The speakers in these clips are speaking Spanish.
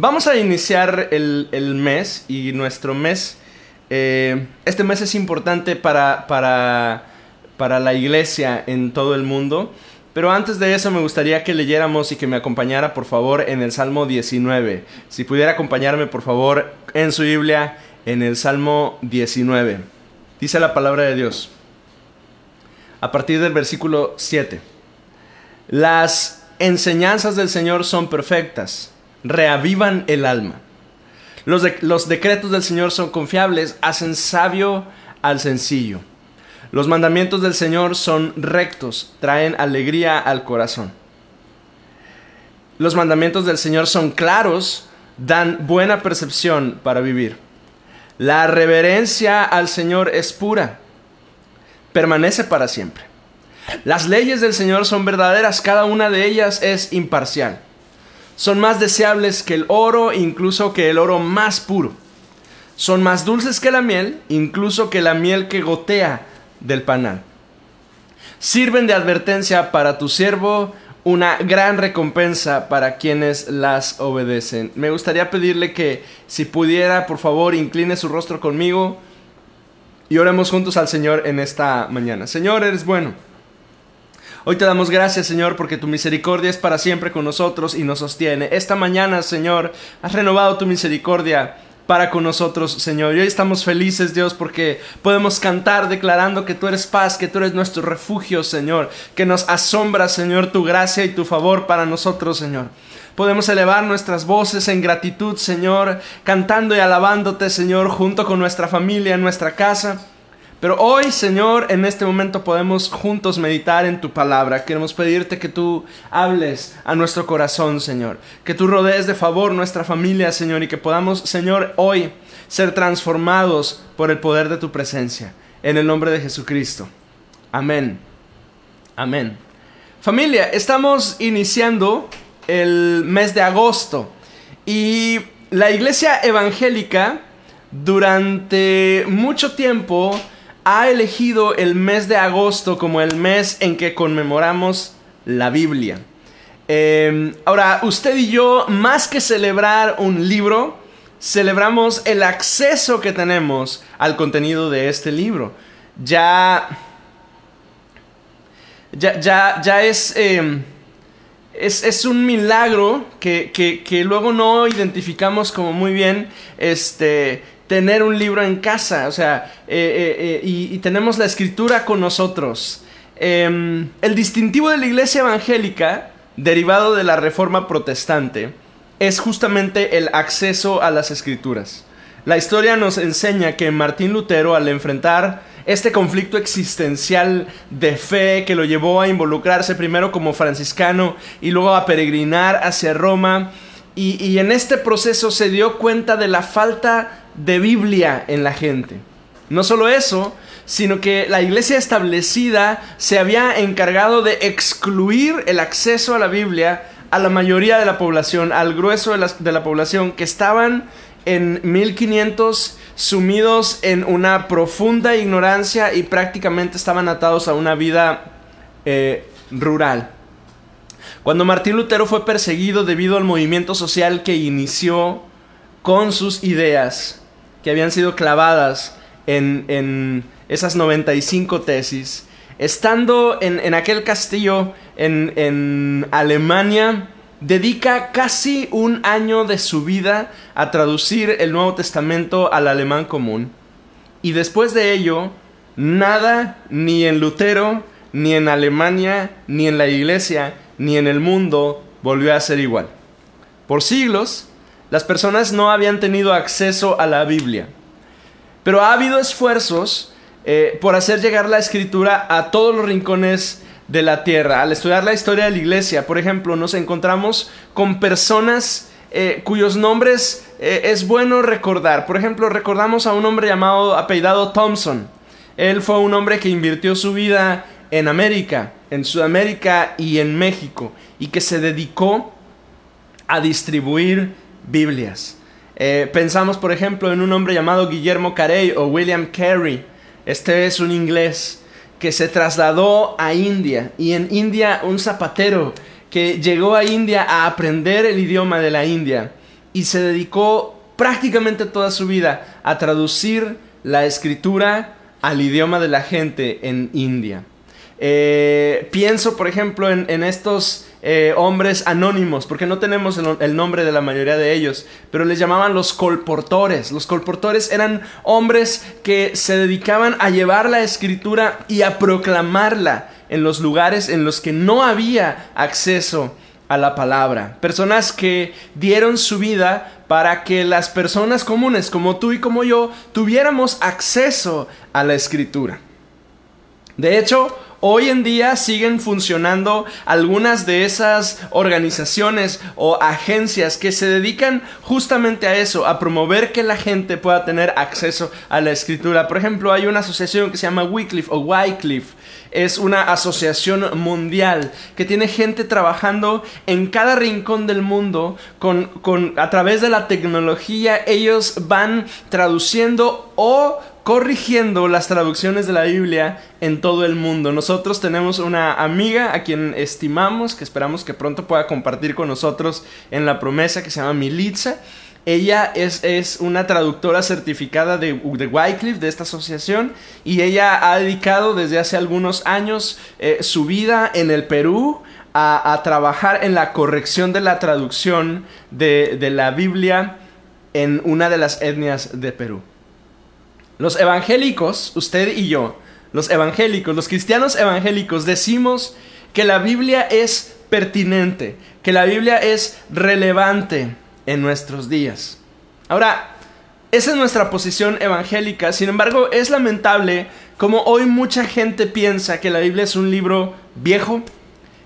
vamos a iniciar el, mes y nuestro mes, eh, este mes es importante para, para, para la iglesia en todo el mundo. Pero antes de eso me gustaría que leyéramos y que me acompañara por favor en el Salmo 19. Si pudiera acompañarme por favor en su Biblia en el Salmo 19. Dice la palabra de Dios. A partir del versículo 7. Las enseñanzas del Señor son perfectas, reavivan el alma. Los, los decretos del Señor son confiables, hacen sabio al sencillo. Los mandamientos del Señor son rectos, traen alegría al corazón. Los mandamientos del Señor son claros, dan buena percepción para vivir. La reverencia al Señor es pura, permanece para siempre. Las leyes del Señor son verdaderas, cada una de ellas es imparcial. Son más deseables que el oro, incluso que el oro más puro. Son más dulces que la miel, incluso que la miel que gotea del panal. Sirven de advertencia para tu siervo, una gran recompensa para quienes las obedecen. Me gustaría pedirle que si pudiera, por favor, incline su rostro conmigo y oremos juntos al Señor en esta mañana. Señor, eres bueno. Hoy te damos gracias, Señor, porque tu misericordia es para siempre con nosotros y nos sostiene. Esta mañana, Señor, has renovado tu misericordia para con nosotros, Señor. Y hoy estamos felices, Dios, porque podemos cantar declarando que tú eres paz, que tú eres nuestro refugio, Señor, que nos asombra, Señor, tu gracia y tu favor para nosotros, Señor. Podemos elevar nuestras voces en gratitud, Señor, cantando y alabándote, Señor, junto con nuestra familia en nuestra casa. Pero hoy, Señor, en este momento podemos juntos meditar en tu palabra. Queremos pedirte que tú hables a nuestro corazón, Señor. Que tú rodees de favor nuestra familia, Señor, y que podamos, Señor, hoy ser transformados por el poder de tu presencia. En el nombre de Jesucristo. Amén. Amén. Familia, estamos iniciando el mes de agosto y la iglesia evangélica durante mucho tiempo ha elegido el mes de agosto como el mes en que conmemoramos la Biblia. Eh, ahora, usted y yo, más que celebrar un libro, celebramos el acceso que tenemos al contenido de este libro. Ya, ya, ya, es, eh, es, es, un milagro que, que, que luego no identificamos como muy bien este, tener un libro en casa, o sea, eh, eh, y, y, tenemos la escritura con nosotros. Eh, el distintivo de la iglesia evangélica, derivado de la reforma protestante, es justamente el acceso a las escrituras. La historia nos enseña que Martín Lutero, al enfrentar este conflicto existencial de fe que lo llevó a involucrarse primero como franciscano y luego a peregrinar hacia Roma, y, y en este proceso se dio cuenta de la falta de Biblia en la gente. No solo eso, sino que la iglesia establecida se había encargado de excluir el acceso a la Biblia a la mayoría de la población, al grueso de la, población que estaban en 1500 sumidos en una profunda ignorancia y prácticamente estaban atados a una vida eh, rural. Cuando Martín Lutero fue perseguido debido al movimiento social que inició con sus ideas, habían sido clavadas en, en esas 95 tesis, estando en, en aquel castillo en, en, Alemania, dedica casi un año de su vida a traducir el Nuevo Testamento al alemán común. Y después de ello, nada, ni en Lutero, ni en Alemania, ni en la iglesia, ni en el mundo, volvió a ser igual. Por siglos, las personas no habían tenido acceso a la Biblia. Pero ha habido esfuerzos eh, por hacer llegar la escritura a todos los rincones de la tierra. Al estudiar la historia de la iglesia, por ejemplo, nos encontramos con personas eh, cuyos nombres eh, es bueno recordar. Por ejemplo, recordamos a un hombre llamado apellidado Thompson. Él fue un hombre que invirtió su vida en América, en Sudamérica y en México, y que se dedicó a distribuir Biblias. Eh, pensamos, por ejemplo, en un hombre llamado Guillermo Carey o William Carey. Este es un inglés que se trasladó a India y en India un zapatero que llegó a India a aprender el idioma de la India y se dedicó prácticamente toda su vida a traducir la escritura al idioma de la gente en India. Eh, pienso, por ejemplo, en, estos eh, hombres anónimos, porque no tenemos el, nombre de la mayoría de ellos, pero les llamaban los colportores. Los colportores eran hombres que se dedicaban a llevar la escritura y a proclamarla en los lugares en los que no había acceso a la palabra. Personas que dieron su vida para que las personas comunes como tú y como yo tuviéramos acceso a la escritura. De hecho, Hoy en día siguen funcionando algunas de esas organizaciones o agencias que se dedican justamente a eso, a promover que la gente pueda tener acceso a la escritura. Por ejemplo, hay una asociación que se llama Wycliffe o Wycliffe. Es una asociación mundial que tiene gente trabajando en cada rincón del mundo con, con, a través de la tecnología. Ellos van traduciendo o corrigiendo las traducciones de la Biblia en todo el mundo. Nosotros tenemos una amiga a quien estimamos, que esperamos que pronto pueda compartir con nosotros en la promesa, que se llama Militza. Ella es, es, una traductora certificada de, de Wycliffe, de esta asociación, y ella ha dedicado desde hace algunos años eh, su vida en el Perú a, a, trabajar en la corrección de la traducción de, de la Biblia en una de las etnias de Perú. Los evangélicos, usted y yo, los evangélicos, los cristianos evangélicos, decimos que la Biblia es pertinente, que la Biblia es relevante en nuestros días. Ahora, esa es nuestra posición evangélica, sin embargo, es lamentable como hoy mucha gente piensa que la Biblia es un libro viejo,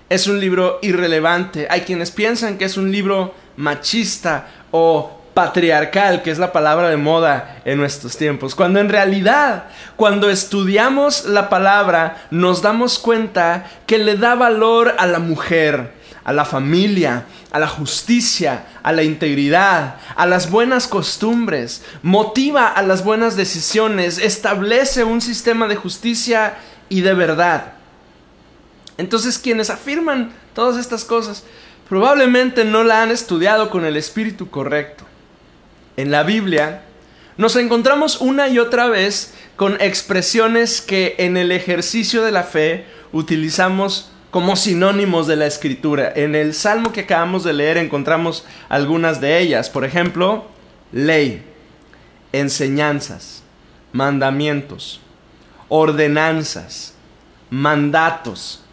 es un libro irrelevante. Hay quienes piensan que es un libro machista o patriarcal, que es la palabra de moda en nuestros tiempos, cuando en realidad, cuando estudiamos la palabra, nos damos cuenta que le da valor a la mujer, a la familia, a la justicia, a la integridad, a las buenas costumbres, motiva a las buenas decisiones, establece un sistema de justicia y de verdad. Entonces quienes afirman todas estas cosas probablemente no la han estudiado con el espíritu correcto en la Biblia, nos encontramos una y otra vez con expresiones que en el ejercicio de la fe utilizamos como sinónimos de la escritura. En el salmo que acabamos de leer encontramos algunas de ellas. Por ejemplo, ley, enseñanzas, mandamientos, ordenanzas, mandatos.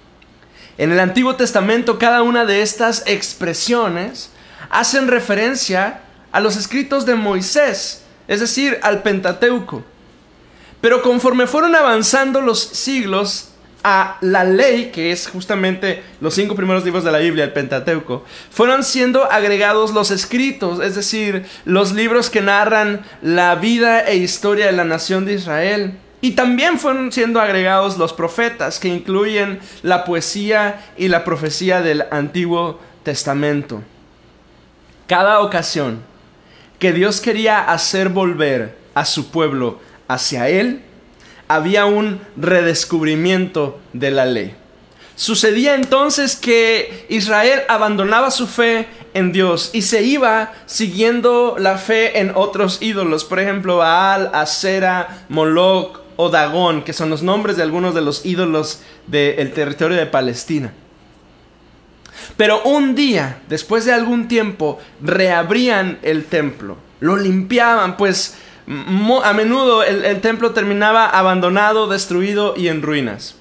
En el Antiguo Testamento cada una de estas expresiones hacen referencia a los escritos de Moisés, es decir, al Pentateuco. Pero conforme fueron avanzando los siglos a la ley, que es justamente los cinco primeros libros de la Biblia, el Pentateuco, fueron siendo agregados los escritos, es decir, los libros que narran la vida e historia de la nación de Israel. Y también fueron siendo agregados los profetas, que incluyen la poesía y la profecía del Antiguo Testamento. Cada ocasión que Dios quería hacer volver a su pueblo hacia Él, había un redescubrimiento de la ley. Sucedía entonces que Israel abandonaba su fe en Dios y se iba siguiendo la fe en otros ídolos, por ejemplo, Baal, Asera, Moloch o Dagón, que son los nombres de algunos de los ídolos del territorio de Palestina. Pero un día, después de algún tiempo, reabrían el templo, lo limpiaban, pues a menudo el, templo terminaba abandonado, destruido y en ruinas.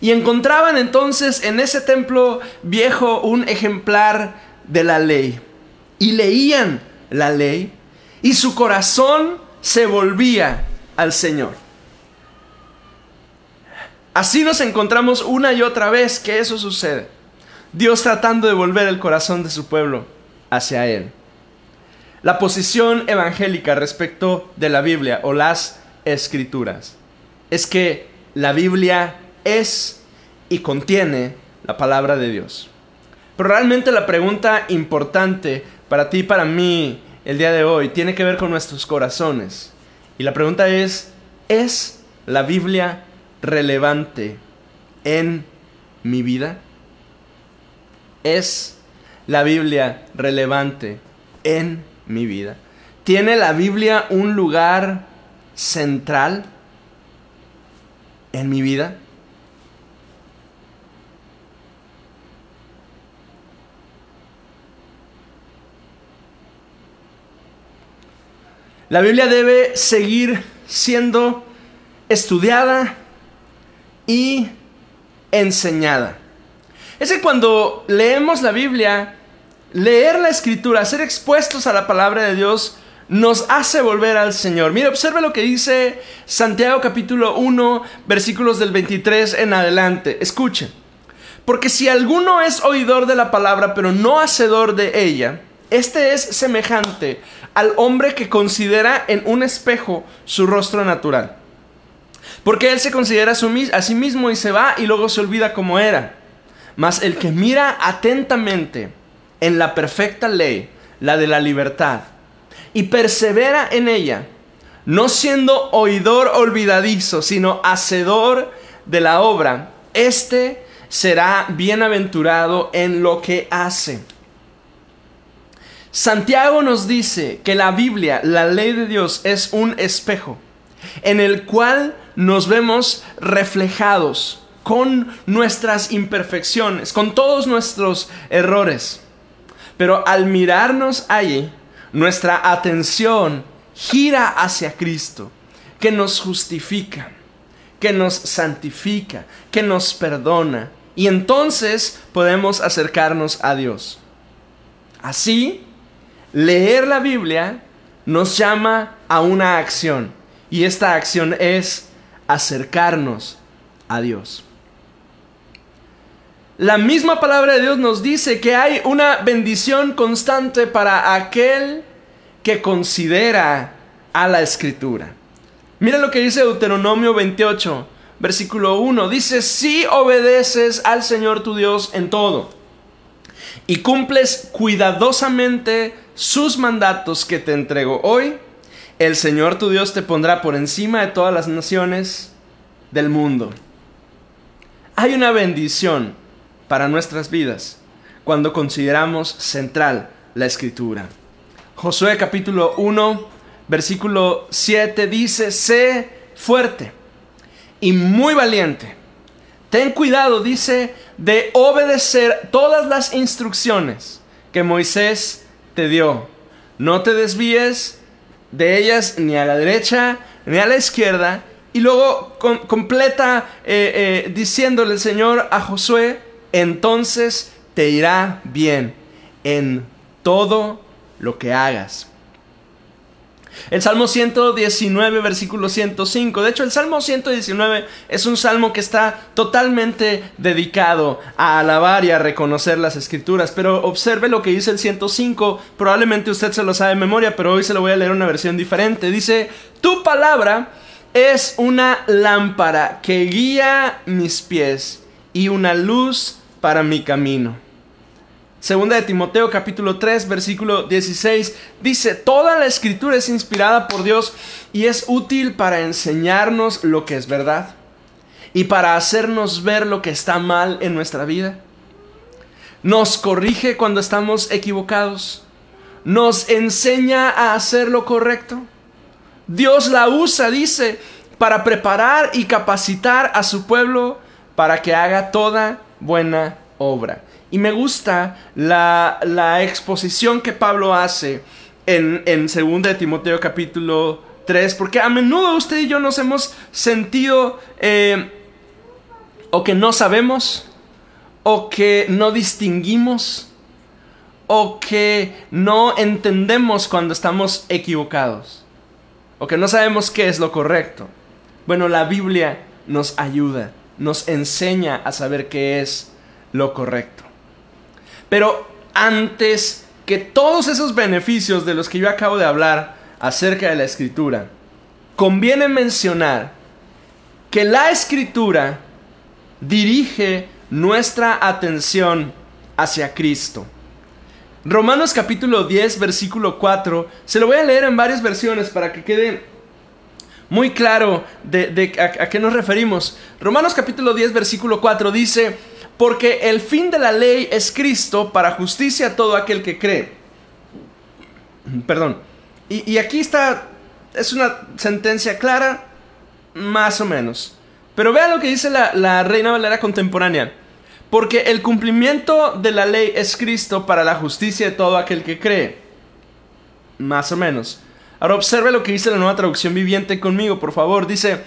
Y encontraban entonces en ese templo viejo un ejemplar de la ley. Y leían la ley y su corazón se volvía al Señor. Así nos encontramos una y otra vez que eso sucede. Dios tratando de volver el corazón de su pueblo hacia Él. La posición evangélica respecto de la Biblia o las escrituras es que la Biblia es y contiene la palabra de Dios. Pero realmente la pregunta importante para ti y para mí el día de hoy tiene que ver con nuestros corazones. Y la pregunta es, ¿es la Biblia relevante en mi vida? ¿Es la Biblia relevante en mi vida? ¿Tiene la Biblia un lugar central en mi vida? La Biblia debe seguir siendo estudiada y enseñada. Es que cuando leemos la Biblia, leer la escritura, ser expuestos a la palabra de Dios, nos hace volver al Señor. Mire, observe lo que dice Santiago capítulo 1, versículos del 23 en adelante. Escuchen. Porque si alguno es oidor de la palabra, pero no hacedor de ella, este es semejante al hombre que considera en un espejo su rostro natural. Porque él se considera a sí mismo y se va y luego se olvida cómo era. Mas el que mira atentamente en la perfecta ley, la de la libertad, y persevera en ella, no siendo oidor olvidadizo, sino hacedor de la obra, éste será bienaventurado en lo que hace. Santiago nos dice que la Biblia, la ley de Dios, es un espejo en el cual nos vemos reflejados con nuestras imperfecciones, con todos nuestros errores. Pero al mirarnos allí, nuestra atención gira hacia Cristo, que nos justifica, que nos santifica, que nos perdona, y entonces podemos acercarnos a Dios. Así, leer la Biblia nos llama a una acción y esta acción es acercarnos a Dios. La misma palabra de Dios nos dice que hay una bendición constante para aquel que considera a la escritura. Mira lo que dice Deuteronomio 28, versículo 1. Dice, si obedeces al Señor tu Dios en todo y cumples cuidadosamente sus mandatos que te entrego hoy, el Señor tu Dios te pondrá por encima de todas las naciones del mundo. Hay una bendición para nuestras vidas cuando consideramos central la escritura. Josué capítulo 1, versículo 7 dice, sé fuerte y muy valiente. Ten cuidado, dice, de obedecer todas las instrucciones que Moisés te dio. No te desvíes de ellas ni a la derecha ni a la izquierda. Y luego completa eh, eh, diciéndole el Señor a Josué, entonces te irá bien en todo lo que hagas. El Salmo 119, versículo 105. De hecho, el Salmo 119 es un salmo que está totalmente dedicado a alabar y a reconocer las escrituras. Pero observe lo que dice el 105. Probablemente usted se lo sabe de memoria, pero hoy se lo voy a leer una versión diferente. Dice, tu palabra es una lámpara que guía mis pies y una luz para mi camino. Segunda de Timoteo capítulo 3 versículo 16 dice, toda la escritura es inspirada por Dios y es útil para enseñarnos lo que es verdad y para hacernos ver lo que está mal en nuestra vida. Nos corrige cuando estamos equivocados. Nos enseña a hacer lo correcto. Dios la usa, dice, para preparar y capacitar a su pueblo para que haga toda buena obra. Y me gusta la, exposición que Pablo hace en, en 2 de Timoteo capítulo 3, porque a menudo usted y yo nos hemos sentido eh, o que no sabemos, o que no distinguimos, o que no entendemos cuando estamos equivocados, o que no sabemos qué es lo correcto. Bueno, la Biblia nos ayuda, nos enseña a saber qué es lo correcto. Pero antes que todos esos beneficios de los que yo acabo de hablar acerca de la escritura, conviene mencionar que la escritura dirige nuestra atención hacia Cristo. Romanos capítulo 10, versículo 4, se lo voy a leer en varias versiones para que quede muy claro de, a, a, qué nos referimos. Romanos capítulo 10, versículo 4 dice, porque el fin de la ley es Cristo para justicia a todo aquel que cree. Perdón. Y, aquí está, es una sentencia clara, más o menos. Pero vean lo que dice la, la Reina Valera contemporánea. Porque el cumplimiento de la ley es Cristo para la justicia de todo aquel que cree. Más o menos. Ahora observe lo que dice la nueva traducción viviente conmigo, por favor. Dice,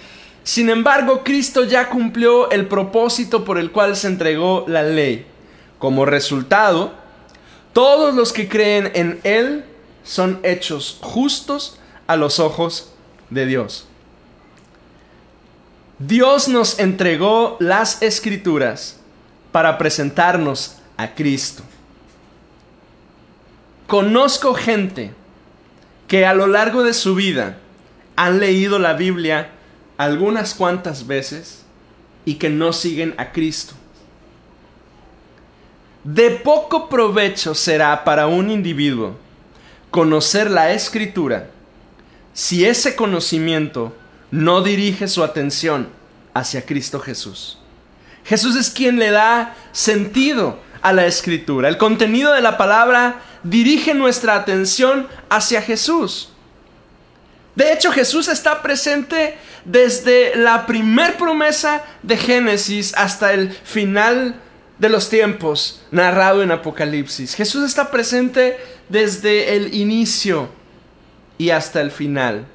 sin embargo, Cristo ya cumplió el propósito por el cual se entregó la ley. Como resultado, todos los que creen en Él son hechos justos a los ojos de Dios. Dios nos entregó las escrituras para presentarnos a Cristo. Conozco gente que a lo largo de su vida han leído la Biblia algunas cuantas veces y que no siguen a Cristo. De poco provecho será para un individuo conocer la escritura si ese conocimiento no dirige su atención hacia Cristo Jesús. Jesús es quien le da sentido a la escritura. El contenido de la palabra dirige nuestra atención hacia Jesús. De hecho, Jesús está presente desde la primer promesa de Génesis hasta el final de los tiempos narrado en Apocalipsis. Jesús está presente desde el inicio y hasta el final.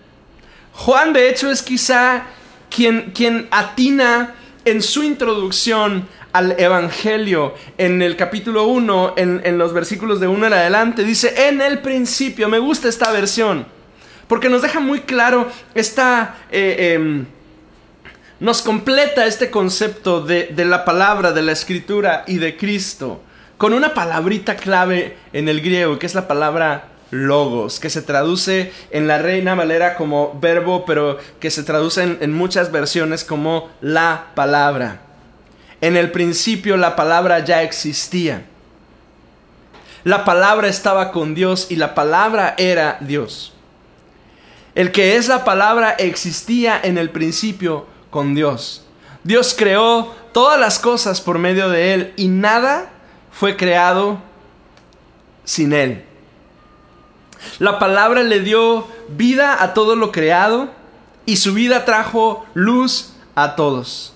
Juan, de hecho, es quizá quien, quien atina en su introducción al Evangelio en el capítulo 1, en, los versículos de 1 en adelante, dice, en el principio, me gusta esta versión, porque nos deja muy claro esta... Eh, em, nos completa este concepto de, la palabra, de la escritura y de Cristo con una palabrita clave en el griego, que es la palabra logos, que se traduce en la Reina Valera como verbo, pero que se traduce en, en, muchas versiones como la palabra. En el principio la palabra ya existía. La palabra estaba con Dios y la palabra era Dios. El que es la palabra existía en el principio con Dios. Dios creó todas las cosas por medio de Él y nada fue creado sin Él. La palabra le dio vida a todo lo creado y su vida trajo luz a todos.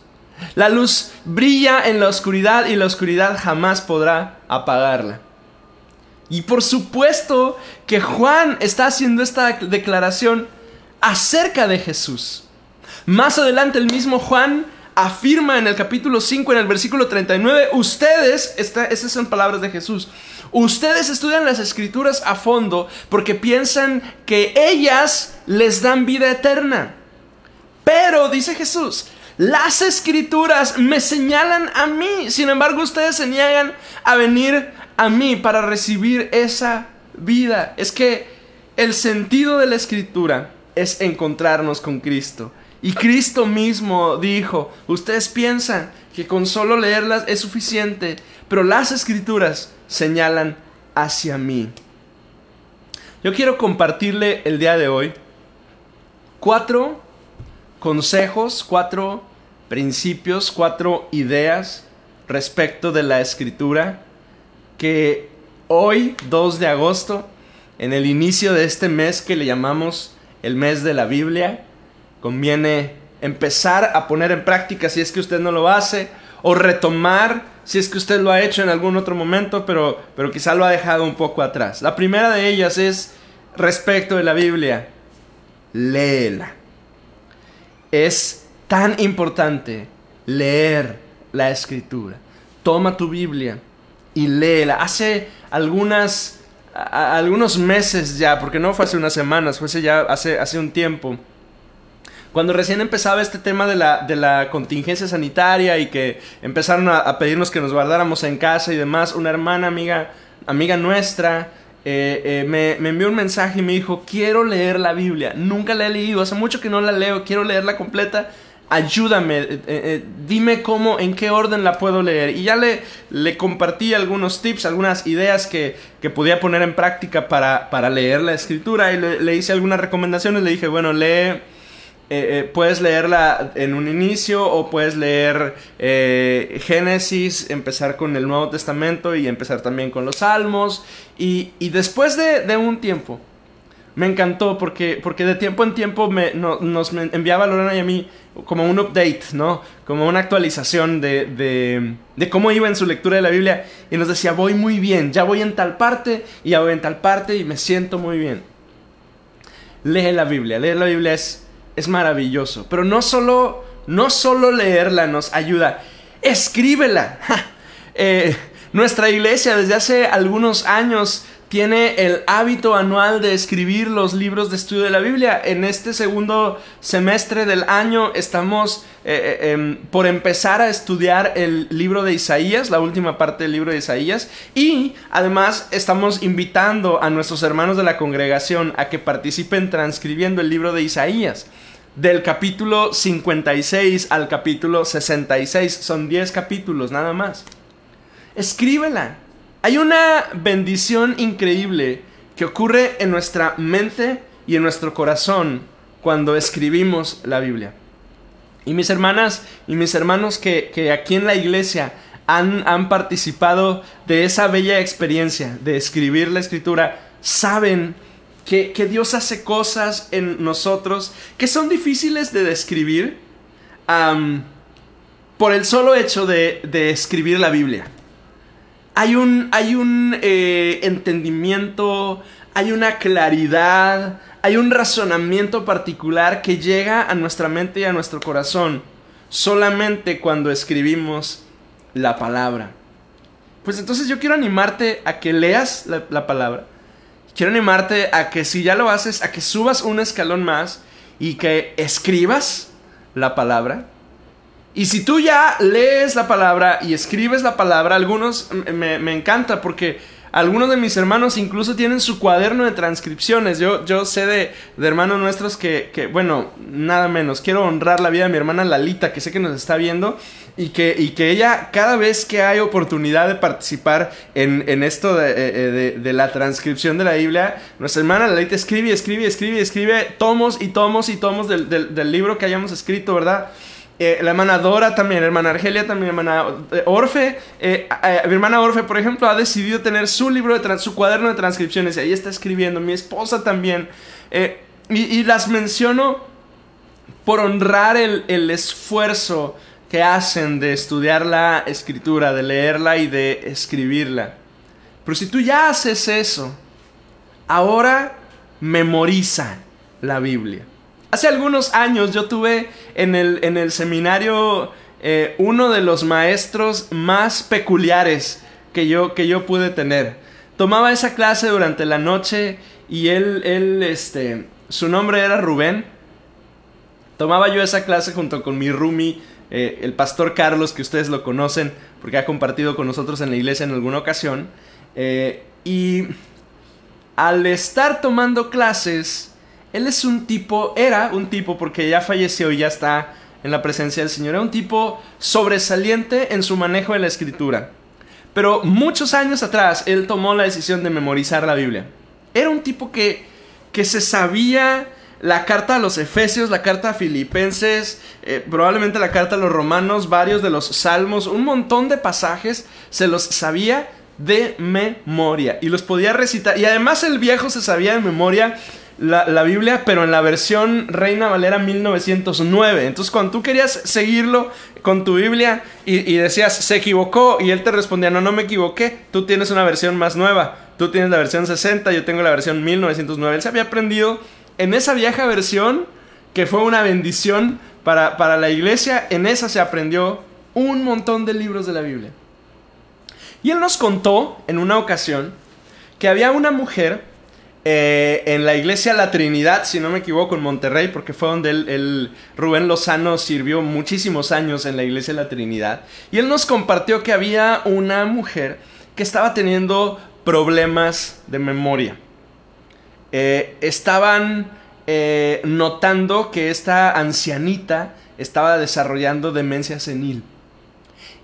La luz brilla en la oscuridad y la oscuridad jamás podrá apagarla. Y por supuesto que Juan está haciendo esta declaración acerca de Jesús. Más adelante el mismo Juan afirma en el capítulo 5, en el versículo 39, ustedes, esas son palabras de Jesús, ustedes estudian las escrituras a fondo porque piensan que ellas les dan vida eterna. Pero, dice Jesús, las escrituras me señalan a mí, sin embargo ustedes se niegan a venir a mí para recibir esa vida. Es que el sentido de la escritura es encontrarnos con Cristo. Y Cristo mismo dijo, ustedes piensan que con solo leerlas es suficiente, pero las escrituras señalan hacia mí. Yo quiero compartirle el día de hoy cuatro consejos, cuatro principios, cuatro ideas respecto de la escritura que hoy, 2 de agosto, en el inicio de este mes que le llamamos el mes de la Biblia, conviene empezar a poner en práctica si es que usted no lo hace o retomar si es que usted lo ha hecho en algún otro momento, pero, pero quizá lo ha dejado un poco atrás. La primera de ellas es respecto de la Biblia. Léela. Es tan importante leer la escritura. Toma tu Biblia y léela. Hace algunas, algunos meses ya, porque no fue hace unas semanas, fue ya hace, hace un tiempo cuando recién empezaba este tema de la, de la contingencia sanitaria y que empezaron a, pedirnos que nos guardáramos en casa y demás, una hermana amiga, amiga nuestra eh, eh, me, envió un mensaje y me dijo, quiero leer la Biblia, nunca la he leído, hace mucho que no la leo, quiero leerla completa, ayúdame, eh, dime cómo, en qué orden la puedo leer. Y ya le, le compartí algunos tips, algunas ideas que, que podía poner en práctica para, para leer la escritura y le hice algunas recomendaciones, le dije, bueno, lee eh, eh, puedes leerla en un inicio o puedes leer eh, Génesis, empezar con el Nuevo Testamento y empezar también con los Salmos. Y, después de, un tiempo, Me encantó porque, porque de tiempo en tiempo me, nos enviaba Lorena y a mí como un update, ¿no? Como una actualización de, de, de, cómo iba en su lectura de la Biblia. Y nos decía, voy muy bien, ya voy en tal parte y ya voy en tal parte y me siento muy bien. Lee la Biblia, leer la Biblia es, es maravilloso. Pero no solo, no solo leerla nos ayuda, escríbela. Eh, nuestra iglesia desde hace algunos años tiene el hábito anual de escribir los libros de estudio de la Biblia. En este segundo semestre del año estamos eh, eh, em, por empezar a estudiar el libro de Isaías, la última parte del libro de Isaías, y además estamos invitando a nuestros hermanos de la congregación a que participen transcribiendo el libro de Isaías. Del capítulo 56 al capítulo 66, son 10 capítulos nada más. Escríbela. Hay una bendición increíble que ocurre en nuestra mente y en nuestro corazón cuando escribimos la Biblia. Y mis hermanas y mis hermanos que, aquí en la iglesia han, han, participado de esa bella experiencia de escribir la escritura, saben que, Dios hace cosas en nosotros que son difíciles de describir por el solo hecho de, de escribir la Biblia hay un, hay un eh, entendimiento, hay una claridad, hay un razonamiento particular que llega a nuestra mente y a nuestro corazón solamente cuando escribimos la palabra. Pues entonces yo quiero animarte a que leas la, la palabra. Quiero animarte a que si ya lo haces, a que subas un escalón más y que escribas la palabra y si tú ya lees la palabra y escribes la palabra, algunos me, encanta porque algunos de mis hermanos incluso tienen su cuaderno de transcripciones. Yo, yo sé de, de hermanos nuestros que, que, bueno, nada menos. Quiero honrar la vida de mi hermana Lalita, que sé que nos está viendo. Y que, y que ella, cada vez que hay oportunidad de participar en, en esto de, de, de, la transcripción de la Biblia, nuestra hermana Lalita escribe, escribe, escribe, escribe tomos y tomos y tomos del, del, del libro que hayamos escrito, ¿verdad? Eh, la hermana Dora también, la hermana Argelia también, la hermana eh, Orfe. Eh, mi hermana Orfe, por ejemplo, ha decidido tener su libro, de su cuaderno de transcripciones y ahí está escribiendo. Mi esposa también. Y, las menciono por honrar el, el esfuerzo que hacen de estudiar la escritura, de leerla y de escribirla. Pero si tú ya haces eso, ahora memoriza la Biblia. Hace algunos años yo tuve en el, en el seminario eh, uno de los maestros más peculiares que yo, que yo pude tener. Tomaba esa clase durante la noche y él, él, este, su nombre era Rubén. Tomaba yo esa clase junto con mi roomie, eh, el pastor Carlos, que ustedes lo conocen porque ha compartido con nosotros en la iglesia en alguna ocasión. Eh, y al estar tomando clases, él es un tipo, era un tipo porque ya falleció y ya está en la presencia del Señor, era un tipo sobresaliente en su manejo de la escritura. Pero muchos años atrás él tomó la decisión de memorizar la Biblia. Era un tipo que, que se sabía la carta a los Efesios, la carta a Filipenses, eh, probablemente la carta a los Romanos, varios de los Salmos, un montón de pasajes se los sabía de memoria y los podía recitar. Y además el viejo se sabía de memoria la, Biblia, pero en la versión Reina Valera 1909. Entonces, cuando tú querías seguirlo con tu Biblia y, decías, se equivocó, y él te respondía, no, no me equivoqué, tú tienes una versión más nueva. Tú tienes la versión 60, yo tengo la versión 1909. Él se había aprendido en esa vieja versión, que fue una bendición para, para la iglesia, en esa se aprendió un montón de libros de la Biblia. Y él nos contó en una ocasión que había una mujer eh, en la iglesia La Trinidad, si no me equivoco, en Monterrey, porque fue donde Rubén Lozano sirvió muchísimos años en la iglesia La Trinidad. Y él nos compartió que había una mujer que estaba teniendo problemas de memoria. Eh, estaban eh, notando que esta ancianita estaba desarrollando demencia senil.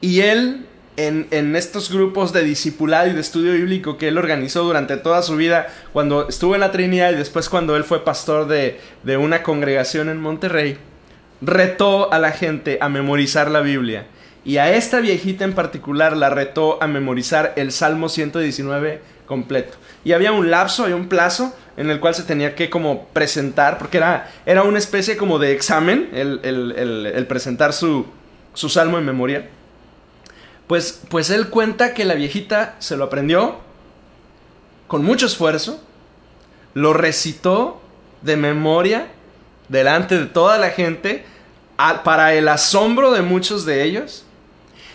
Y él en, estos grupos de discipulado y de estudio bíblico que él organizó durante toda su vida, cuando estuvo en la Trinidad y después cuando él fue pastor de, de una congregación en Monterrey, retó a la gente a memorizar la Biblia. Y a esta viejita en particular la retó a memorizar el Salmo 119 completo. Y había un lapso, había un plazo en el cual se tenía que como presentar, porque era, era una especie como de examen el, presentar su, su, salmo en memoria. Pues, pues él cuenta que la viejita se lo aprendió con mucho esfuerzo, lo recitó de memoria delante de toda la gente, para el asombro de muchos de ellos.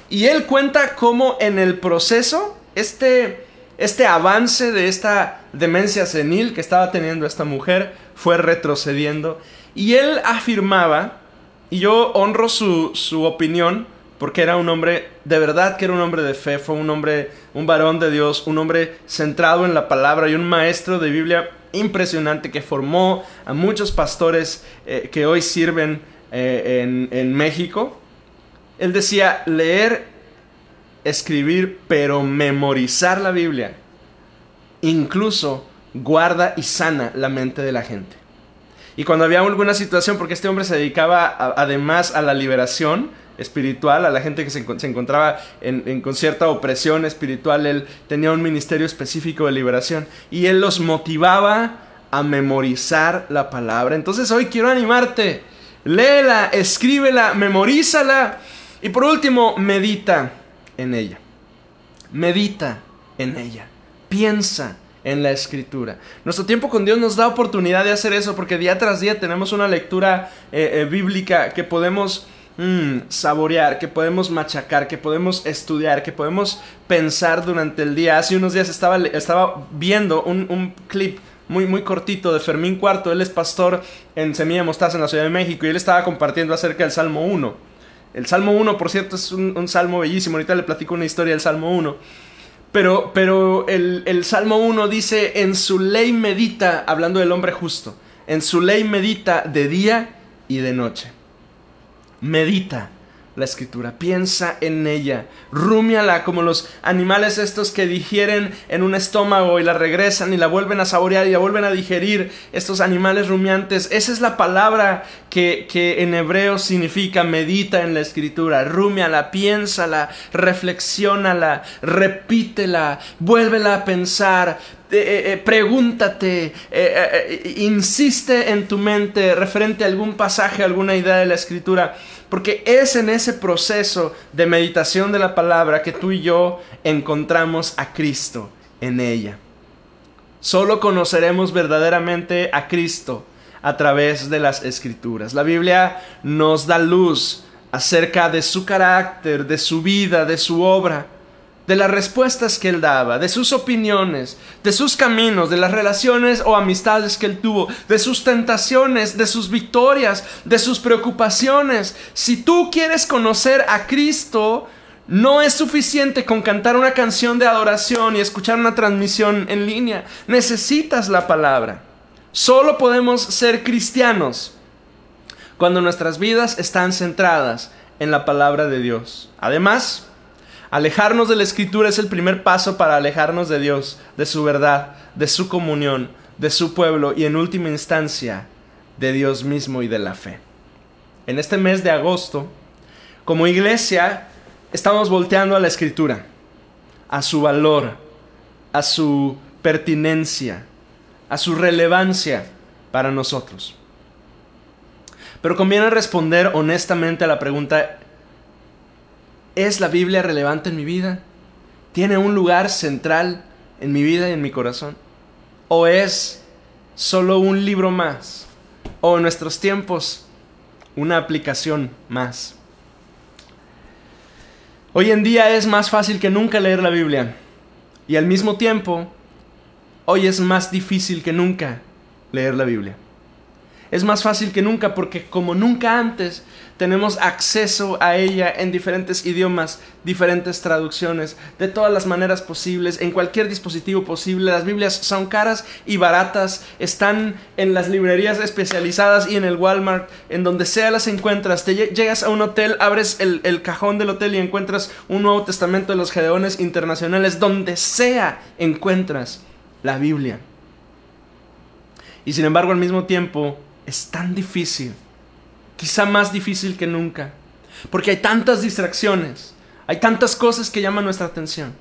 Y él cuenta cómo en el proceso, este, este avance de esta demencia senil que estaba teniendo esta mujer fue retrocediendo. Y él afirmaba, y yo honro su, su opinión, porque era un hombre, de verdad que era un hombre de fe, fue un hombre, un varón de Dios, un hombre centrado en la palabra y un maestro de Biblia impresionante que formó a muchos pastores eh, que hoy sirven eh, en, en México. Él decía, leer, escribir, pero memorizar la Biblia incluso guarda y sana la mente de la gente. Y cuando había alguna situación, porque este hombre se dedicaba además a la liberación espiritual, a la gente que se, encontraba en, con cierta opresión espiritual, él tenía un ministerio específico de liberación y él los motivaba a memorizar la palabra. Entonces hoy quiero animarte, léela, escríbela, memorízala y por último, medita en ella. Medita en ella piensa en la escritura. Nuestro tiempo con Dios nos da oportunidad de hacer eso porque día tras día tenemos una lectura eh, eh, bíblica que podemos mm, saborear, que podemos machacar, que podemos estudiar, que podemos pensar durante el día. Hace unos días estaba, viendo un, clip muy, cortito de Fermín Cuarto. Él es pastor en Semilla Mostaza en la Ciudad de México y él estaba compartiendo acerca del Salmo 1. El Salmo 1, por cierto, es un, salmo bellísimo. Ahorita le platico una historia del Salmo 1. Pero, pero el, el Salmo 1 dice, en su ley medita, hablando del hombre justo, en su ley medita de día y de noche. Medita la escritura, piensa en ella, rúmiala como los animales estos que digieren en un estómago y la regresan y la vuelven a saborear y la vuelven a digerir, estos animales rumiantes. Esa es la palabra que, que en hebreo significa medita en la escritura, rúmiala, piénsala, reflexiónala, repítela, vuélvela a pensar, eh, eh, eh, pregúntate, insiste en tu mente referente a algún pasaje, alguna idea de la escritura. Porque es en ese proceso de meditación de la palabra que tú y yo encontramos a Cristo en ella. Solo conoceremos verdaderamente a Cristo a través de las escrituras. La Biblia nos da luz acerca de su carácter, de su vida, de su obra de las respuestas que él daba, de sus opiniones, de sus caminos, de las relaciones o amistades que él tuvo, de sus tentaciones, de sus victorias, de sus preocupaciones. Si tú quieres conocer a Cristo, no es suficiente con cantar una canción de adoración y escuchar una transmisión en línea. Necesitas la palabra. Solo podemos ser cristianos cuando nuestras vidas están centradas en la palabra de Dios. Además, Alejarnos de la escritura es el primer paso para alejarnos de Dios, de su verdad, de su comunión, de su pueblo y en última instancia de Dios mismo y de la fe. En este mes de agosto, como iglesia, estamos volteando a la escritura, a su valor, a su pertinencia, a su relevancia para nosotros. Pero conviene responder honestamente a la pregunta, ¿Es la Biblia relevante en mi vida? ¿Tiene un lugar central en mi vida y en mi corazón? ¿O es solo un libro más? ¿O en nuestros tiempos una aplicación más? Hoy en día es más fácil que nunca leer la Biblia y al mismo tiempo hoy es más difícil que nunca leer la Biblia es más fácil que nunca porque como nunca antes tenemos acceso a ella en diferentes idiomas, diferentes traducciones, de todas las maneras posibles, en cualquier dispositivo posible. Las Biblias son caras y baratas, están en las librerías especializadas y en el Walmart, en donde sea las encuentras. Te llegas a un hotel, abres el, el cajón del hotel y encuentras un Nuevo Testamento de los Gedeones Internacionales, donde sea encuentras la Biblia. Y sin embargo, al mismo tiempo, es tan difícil, quizá más difícil que nunca, porque hay tantas distracciones, hay tantas cosas que llaman nuestra atención,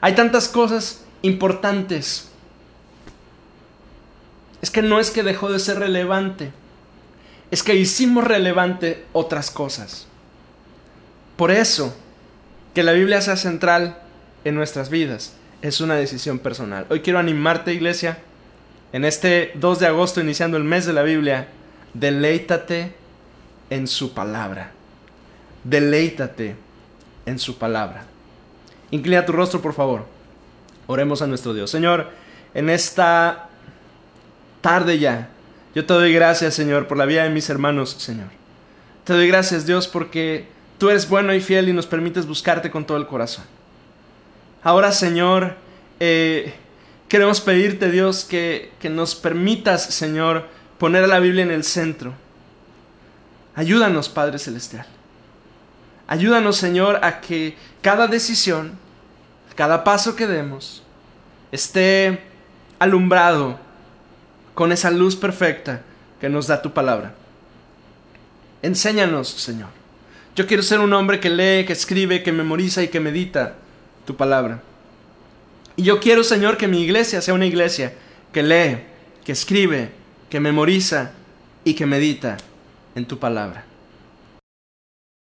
hay tantas cosas importantes. es que no es que dejó de ser relevante, es que hicimos relevante otras cosas. Por eso, que la Biblia sea central en nuestras vidas es una decisión personal. Hoy quiero animarte, iglesia, en este 2 de agosto, iniciando el mes de la Biblia, deleítate en su palabra. Deleítate en su palabra. Inclina tu rostro, por favor. Oremos a nuestro Dios. Señor, en esta tarde ya, yo te doy gracias, Señor, por la vida de mis hermanos, Señor. Te doy gracias, Dios, porque tú eres bueno y fiel y nos permites buscarte con todo el corazón. Ahora, Señor, eh, queremos pedirte, Dios, que, que nos permitas, Señor, poner la Biblia en el centro. Ayúdanos, Padre Celestial. Ayúdanos, Señor, a que cada decisión, cada paso que demos, esté alumbrado con esa luz perfecta que nos da tu palabra. Enséñanos, Señor. Yo quiero ser un hombre que lee, que escribe, que memoriza y que medita tu palabra. Y yo quiero, Señor, que mi iglesia sea una iglesia que lee, que escribe, que memoriza y que medita en tu palabra.